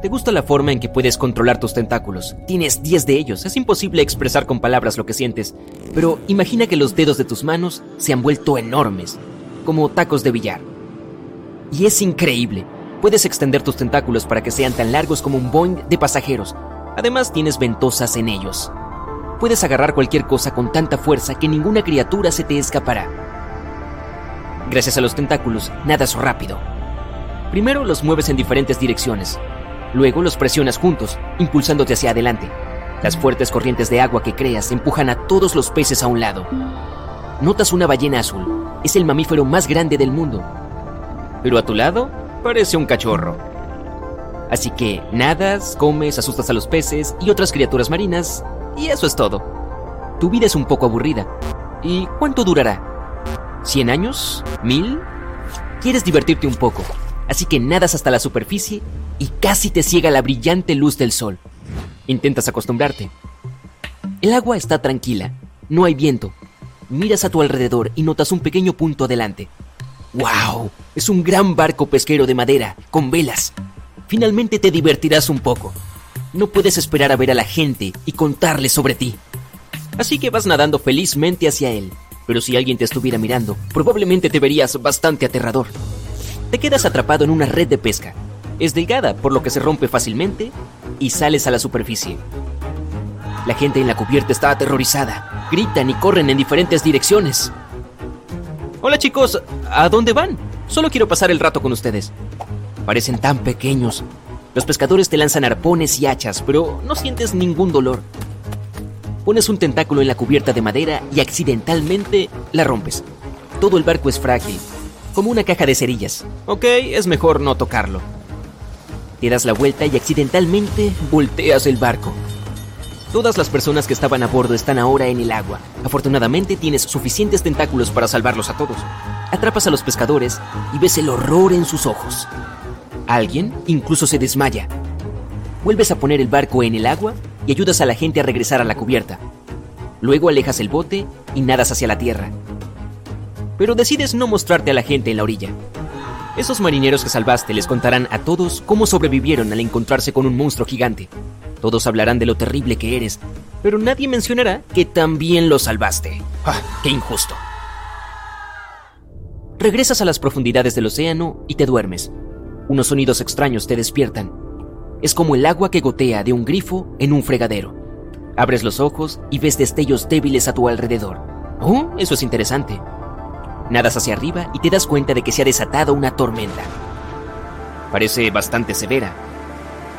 ¿Te gusta la forma en que puedes controlar tus tentáculos? Tienes 10 de ellos, es imposible expresar con palabras lo que sientes, pero imagina que los dedos de tus manos se han vuelto enormes, como tacos de billar. Y es increíble, puedes extender tus tentáculos para que sean tan largos como un Boeing de pasajeros. Además tienes ventosas en ellos. Puedes agarrar cualquier cosa con tanta fuerza que ninguna criatura se te escapará. Gracias a los tentáculos, nadas rápido. Primero los mueves en diferentes direcciones, Luego los presionas juntos, impulsándote hacia adelante. Las fuertes corrientes de agua que creas empujan a todos los peces a un lado. Notas una ballena azul. Es el mamífero más grande del mundo. Pero a tu lado parece un cachorro. Así que nadas, comes, asustas a los peces y otras criaturas marinas, y eso es todo. Tu vida es un poco aburrida. ¿Y cuánto durará? ¿Cien años? ¿Mil? Quieres divertirte un poco, así que nadas hasta la superficie y casi te ciega la brillante luz del sol. Intentas acostumbrarte. El agua está tranquila, no hay viento. Miras a tu alrededor y notas un pequeño punto adelante. ¡Wow! Es un gran barco pesquero de madera, con velas. Finalmente te divertirás un poco. No puedes esperar a ver a la gente y contarles sobre ti. Así que vas nadando felizmente hacia él. Pero si alguien te estuviera mirando, probablemente te verías bastante aterrador. Te quedas atrapado en una red de pesca es delgada, por lo que se rompe fácilmente y sales a la superficie. La gente en la cubierta está aterrorizada. gritan y corren en diferentes direcciones. Hola chicos, ¿a dónde van? Solo quiero pasar el rato con ustedes. Parecen tan pequeños. Los pescadores te lanzan arpones y hachas, pero no sientes ningún dolor. Pones un tentáculo en la cubierta de madera y accidentalmente la rompes. Todo el barco es frágil, como una caja de cerillas. Ok, es mejor no tocarlo. Te das la vuelta y accidentalmente volteas el barco. Todas las personas que estaban a bordo están ahora en el agua. Afortunadamente tienes suficientes tentáculos para salvarlos a todos. Atrapas a los pescadores y ves el horror en sus ojos. Alguien incluso se desmaya. Vuelves a poner el barco en el agua y ayudas a la gente a regresar a la cubierta. Luego alejas el bote y nadas hacia la tierra. Pero decides no mostrarte a la gente en la orilla. Esos marineros que salvaste les contarán a todos cómo sobrevivieron al encontrarse con un monstruo gigante. Todos hablarán de lo terrible que eres, pero nadie mencionará que también lo salvaste. ¡Ah, qué injusto! Regresas a las profundidades del océano y te duermes. Unos sonidos extraños te despiertan. Es como el agua que gotea de un grifo en un fregadero. Abres los ojos y ves destellos débiles a tu alrededor. Oh, eso es interesante. Nadas hacia arriba y te das cuenta de que se ha desatado una tormenta. Parece bastante severa,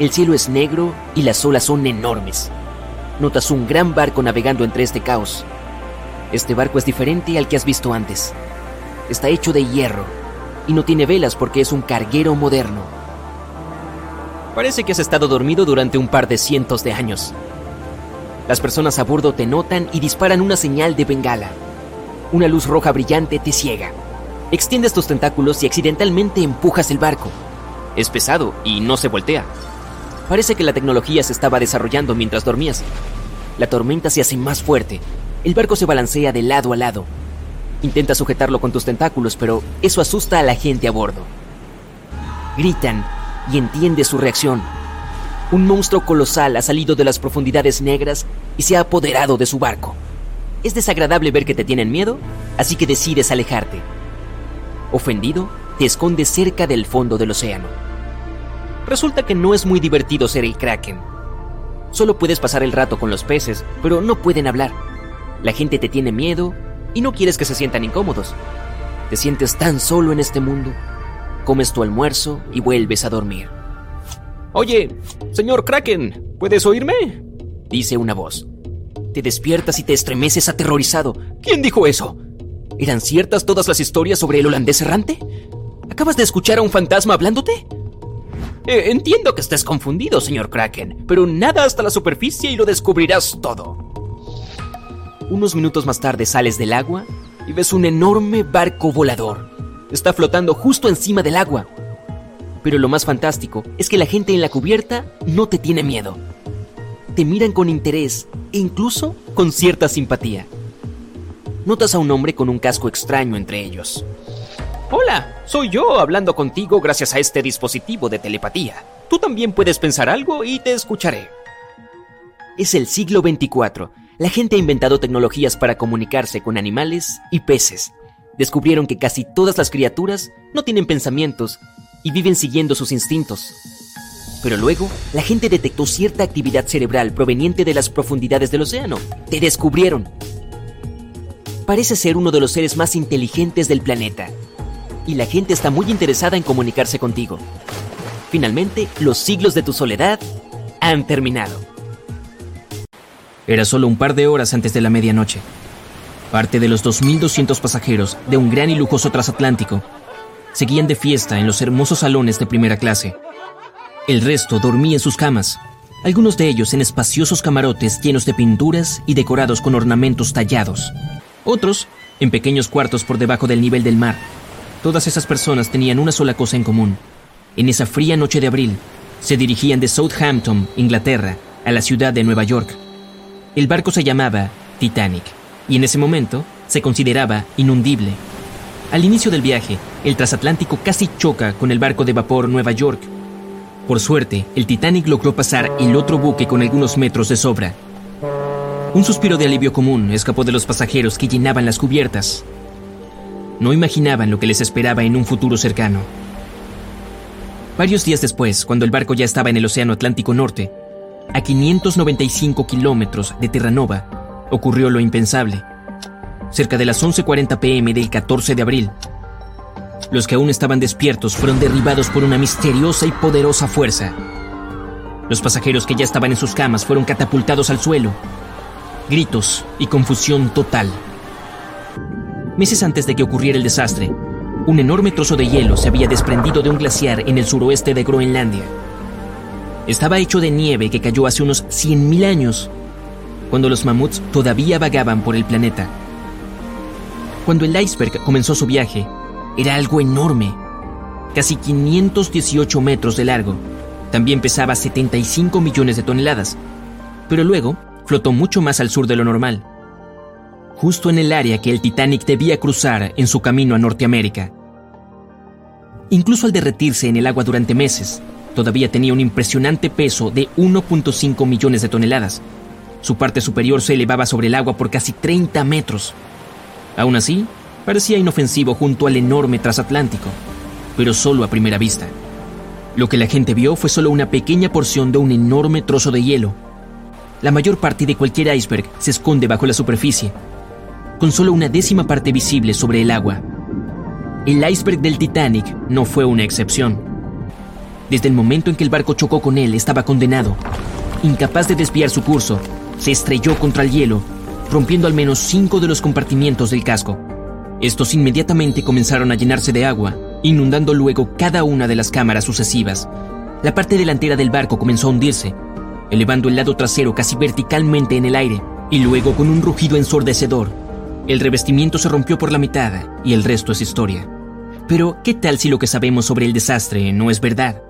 el cielo es negro y las olas son enormes. Notas un gran barco navegando entre este caos. Este barco es diferente al que has visto antes. Está hecho de hierro y no tiene velas porque es un carguero moderno. Parece que has estado dormido durante un par de cientos de años. Las personas a bordo te notan y disparan una señal de bengala. Una luz roja brillante te ciega. Extiendes tus tentáculos y accidentalmente empujas el barco. Es pesado y no se voltea. Parece que la tecnología se estaba desarrollando mientras dormías. La tormenta se hace más fuerte. El barco se balancea de lado a lado. Intenta sujetarlo con tus tentáculos, pero eso asusta a la gente a bordo. Gritan y entiende su reacción. Un monstruo colosal ha salido de las profundidades negras y se ha apoderado de su barco. Es desagradable ver que te tienen miedo, así que decides alejarte. Ofendido, te escondes cerca del fondo del océano. Resulta que no es muy divertido ser el kraken. Solo puedes pasar el rato con los peces, pero no pueden hablar. La gente te tiene miedo y no quieres que se sientan incómodos. Te sientes tan solo en este mundo. Comes tu almuerzo y vuelves a dormir. Oye, señor Kraken, ¿puedes oírme? Dice una voz. Te despiertas y te estremeces aterrorizado. ¿Quién dijo eso? ¿Eran ciertas todas las historias sobre el holandés errante? ¿Acabas de escuchar a un fantasma hablándote? Eh, entiendo que estés confundido, señor Kraken, pero nada hasta la superficie y lo descubrirás todo. Unos minutos más tarde sales del agua y ves un enorme barco volador. Está flotando justo encima del agua. Pero lo más fantástico es que la gente en la cubierta no te tiene miedo. Te miran con interés e incluso con cierta simpatía. Notas a un hombre con un casco extraño entre ellos. Hola, soy yo hablando contigo gracias a este dispositivo de telepatía. Tú también puedes pensar algo y te escucharé. Es el siglo 24. La gente ha inventado tecnologías para comunicarse con animales y peces. Descubrieron que casi todas las criaturas no tienen pensamientos y viven siguiendo sus instintos. Pero luego, la gente detectó cierta actividad cerebral proveniente de las profundidades del océano. Te descubrieron. Parece ser uno de los seres más inteligentes del planeta y la gente está muy interesada en comunicarse contigo. Finalmente, los siglos de tu soledad han terminado. Era solo un par de horas antes de la medianoche. Parte de los 2.200 pasajeros de un gran y lujoso transatlántico seguían de fiesta en los hermosos salones de primera clase. El resto dormía en sus camas, algunos de ellos en espaciosos camarotes llenos de pinturas y decorados con ornamentos tallados. Otros en pequeños cuartos por debajo del nivel del mar, Todas esas personas tenían una sola cosa en común. En esa fría noche de abril, se dirigían de Southampton, Inglaterra, a la ciudad de Nueva York. El barco se llamaba Titanic y en ese momento se consideraba inundible. Al inicio del viaje, el transatlántico casi choca con el barco de vapor Nueva York. Por suerte, el Titanic logró pasar el otro buque con algunos metros de sobra. Un suspiro de alivio común escapó de los pasajeros que llenaban las cubiertas no imaginaban lo que les esperaba en un futuro cercano. Varios días después, cuando el barco ya estaba en el Océano Atlántico Norte, a 595 kilómetros de Terranova, ocurrió lo impensable. Cerca de las 11.40 pm del 14 de abril, los que aún estaban despiertos fueron derribados por una misteriosa y poderosa fuerza. Los pasajeros que ya estaban en sus camas fueron catapultados al suelo. Gritos y confusión total. Meses antes de que ocurriera el desastre, un enorme trozo de hielo se había desprendido de un glaciar en el suroeste de Groenlandia. Estaba hecho de nieve que cayó hace unos 100.000 años, cuando los mamuts todavía vagaban por el planeta. Cuando el iceberg comenzó su viaje, era algo enorme, casi 518 metros de largo. También pesaba 75 millones de toneladas, pero luego flotó mucho más al sur de lo normal, justo en el área que el Titanic debía cruzar en su camino a Norteamérica. Incluso al derretirse en el agua durante meses, todavía tenía un impresionante peso de 1.5 millones de toneladas. Su parte superior se elevaba sobre el agua por casi 30 metros. Aún así, parecía inofensivo junto al enorme transatlántico, pero solo a primera vista. Lo que la gente vio fue solo una pequeña porción de un enorme trozo de hielo. La mayor parte de cualquier iceberg se esconde bajo la superficie, con solo una décima parte visible sobre el agua. El iceberg del Titanic no fue una excepción. Desde el momento en que el barco chocó con él, estaba condenado. Incapaz de desviar su curso, se estrelló contra el hielo, rompiendo al menos cinco de los compartimientos del casco. Estos inmediatamente comenzaron a llenarse de agua, inundando luego cada una de las cámaras sucesivas. La parte delantera del barco comenzó a hundirse, elevando el lado trasero casi verticalmente en el aire, y luego con un rugido ensordecedor, el revestimiento se rompió por la mitad y el resto es historia. Pero, ¿qué tal si lo que sabemos sobre el desastre no es verdad?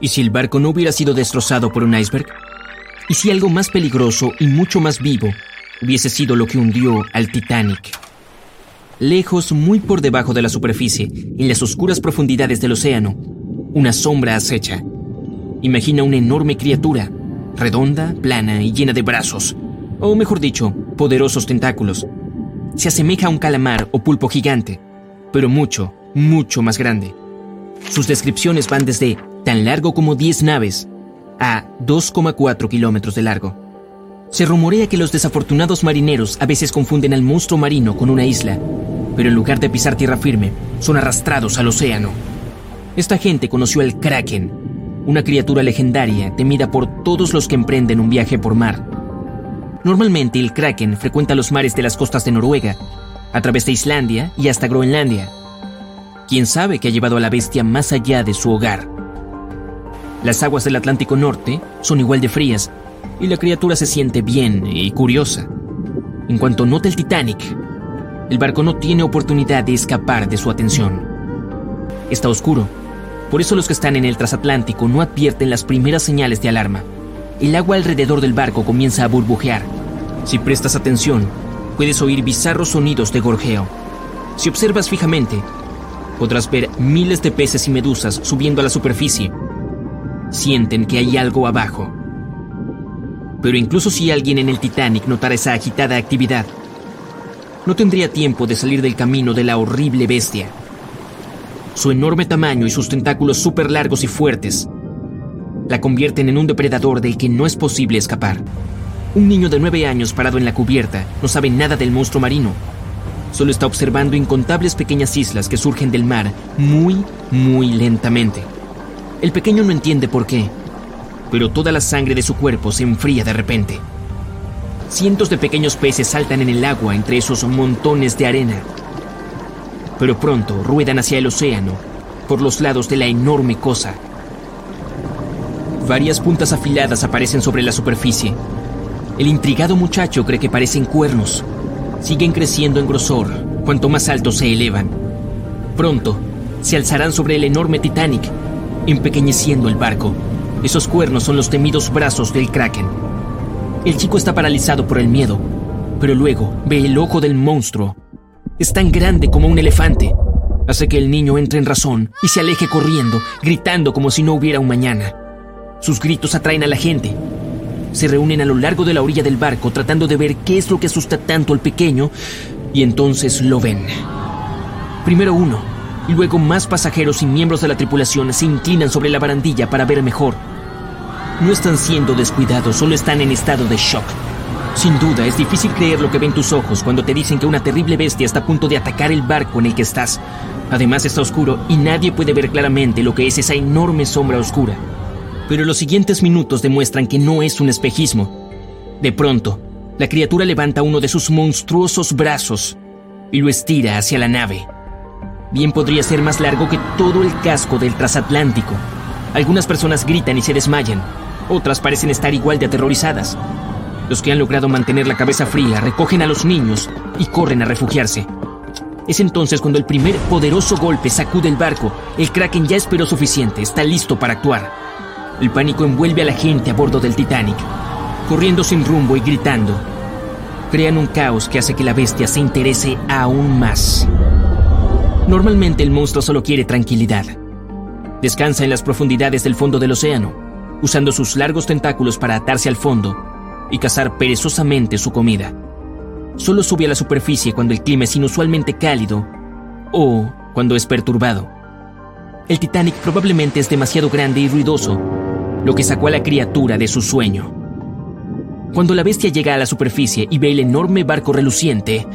¿Y si el barco no hubiera sido destrozado por un iceberg? ¿Y si algo más peligroso y mucho más vivo hubiese sido lo que hundió al Titanic? Lejos, muy por debajo de la superficie, en las oscuras profundidades del océano, una sombra acecha. Imagina una enorme criatura, redonda, plana y llena de brazos, o mejor dicho, poderosos tentáculos, se asemeja a un calamar o pulpo gigante, pero mucho, mucho más grande. Sus descripciones van desde tan largo como 10 naves a 2,4 kilómetros de largo. Se rumorea que los desafortunados marineros a veces confunden al monstruo marino con una isla, pero en lugar de pisar tierra firme, son arrastrados al océano. Esta gente conoció al Kraken, una criatura legendaria temida por todos los que emprenden un viaje por mar. Normalmente el kraken frecuenta los mares de las costas de Noruega, a través de Islandia y hasta Groenlandia. ¿Quién sabe que ha llevado a la bestia más allá de su hogar? Las aguas del Atlántico Norte son igual de frías y la criatura se siente bien y curiosa. En cuanto nota el Titanic, el barco no tiene oportunidad de escapar de su atención. Está oscuro, por eso los que están en el transatlántico no advierten las primeras señales de alarma el agua alrededor del barco comienza a burbujear. Si prestas atención, puedes oír bizarros sonidos de gorjeo. Si observas fijamente, podrás ver miles de peces y medusas subiendo a la superficie. Sienten que hay algo abajo. Pero incluso si alguien en el Titanic notara esa agitada actividad, no tendría tiempo de salir del camino de la horrible bestia. Su enorme tamaño y sus tentáculos súper largos y fuertes la convierten en un depredador del que no es posible escapar. Un niño de nueve años parado en la cubierta no sabe nada del monstruo marino. Solo está observando incontables pequeñas islas que surgen del mar muy, muy lentamente. El pequeño no entiende por qué, pero toda la sangre de su cuerpo se enfría de repente. Cientos de pequeños peces saltan en el agua entre esos montones de arena. Pero pronto ruedan hacia el océano, por los lados de la enorme cosa, Varias puntas afiladas aparecen sobre la superficie. El intrigado muchacho cree que parecen cuernos. Siguen creciendo en grosor cuanto más alto se elevan. Pronto, se alzarán sobre el enorme Titanic, empequeñeciendo el barco. Esos cuernos son los temidos brazos del Kraken. El chico está paralizado por el miedo, pero luego ve el ojo del monstruo. Es tan grande como un elefante. Hace que el niño entre en razón y se aleje corriendo, gritando como si no hubiera un mañana. Sus gritos atraen a la gente. Se reúnen a lo largo de la orilla del barco tratando de ver qué es lo que asusta tanto al pequeño y entonces lo ven. Primero uno, luego más pasajeros y miembros de la tripulación se inclinan sobre la barandilla para ver mejor. No están siendo descuidados, solo están en estado de shock. Sin duda, es difícil creer lo que ven tus ojos cuando te dicen que una terrible bestia está a punto de atacar el barco en el que estás. Además está oscuro y nadie puede ver claramente lo que es esa enorme sombra oscura. Pero los siguientes minutos demuestran que no es un espejismo. De pronto, la criatura levanta uno de sus monstruosos brazos y lo estira hacia la nave. Bien podría ser más largo que todo el casco del transatlántico. Algunas personas gritan y se desmayan, otras parecen estar igual de aterrorizadas. Los que han logrado mantener la cabeza fría recogen a los niños y corren a refugiarse. Es entonces cuando el primer poderoso golpe sacude el barco. El Kraken ya esperó suficiente, está listo para actuar. El pánico envuelve a la gente a bordo del Titanic, corriendo sin rumbo y gritando. Crean un caos que hace que la bestia se interese aún más. Normalmente el monstruo solo quiere tranquilidad. Descansa en las profundidades del fondo del océano, usando sus largos tentáculos para atarse al fondo y cazar perezosamente su comida solo sube a la superficie cuando el clima es inusualmente cálido o cuando es perturbado. El Titanic probablemente es demasiado grande y ruidoso, lo que sacó a la criatura de su sueño. Cuando la bestia llega a la superficie y ve el enorme barco reluciente,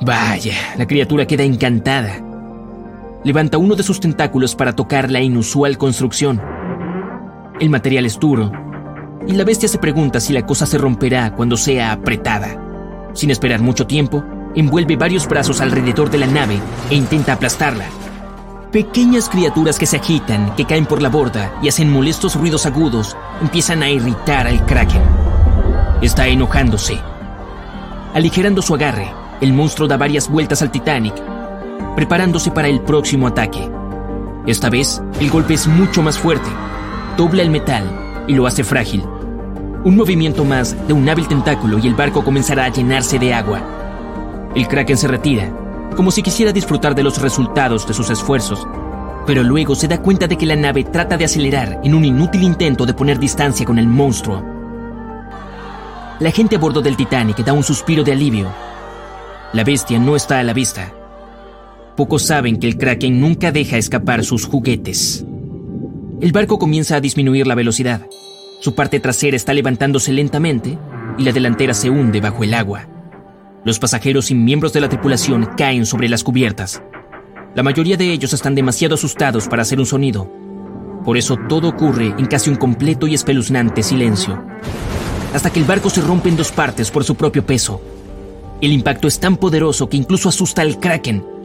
vaya, la criatura queda encantada. Levanta uno de sus tentáculos para tocar la inusual construcción. El material es duro, y la bestia se pregunta si la cosa se romperá cuando sea apretada. Sin esperar mucho tiempo, envuelve varios brazos alrededor de la nave e intenta aplastarla. Pequeñas criaturas que se agitan, que caen por la borda y hacen molestos ruidos agudos, empiezan a irritar al kraken. Está enojándose. Aligerando su agarre, el monstruo da varias vueltas al Titanic, preparándose para el próximo ataque. Esta vez, el golpe es mucho más fuerte, dobla el metal y lo hace frágil. Un movimiento más de un hábil tentáculo y el barco comenzará a llenarse de agua. El kraken se retira, como si quisiera disfrutar de los resultados de sus esfuerzos, pero luego se da cuenta de que la nave trata de acelerar en un inútil intento de poner distancia con el monstruo. La gente a bordo del Titanic da un suspiro de alivio. La bestia no está a la vista. Pocos saben que el kraken nunca deja escapar sus juguetes. El barco comienza a disminuir la velocidad. Su parte trasera está levantándose lentamente y la delantera se hunde bajo el agua. Los pasajeros y miembros de la tripulación caen sobre las cubiertas. La mayoría de ellos están demasiado asustados para hacer un sonido. Por eso todo ocurre en casi un completo y espeluznante silencio. Hasta que el barco se rompe en dos partes por su propio peso. El impacto es tan poderoso que incluso asusta al kraken.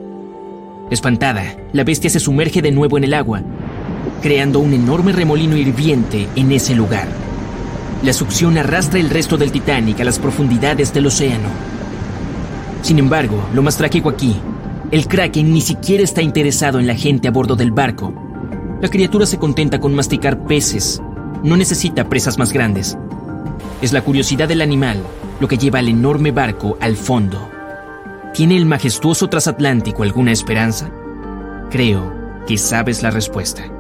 Espantada, la bestia se sumerge de nuevo en el agua creando un enorme remolino hirviente en ese lugar. La succión arrastra el resto del Titanic a las profundidades del océano. Sin embargo, lo más trágico aquí, el Kraken ni siquiera está interesado en la gente a bordo del barco. La criatura se contenta con masticar peces, no necesita presas más grandes. Es la curiosidad del animal lo que lleva al enorme barco al fondo. ¿Tiene el majestuoso transatlántico alguna esperanza? Creo que sabes la respuesta.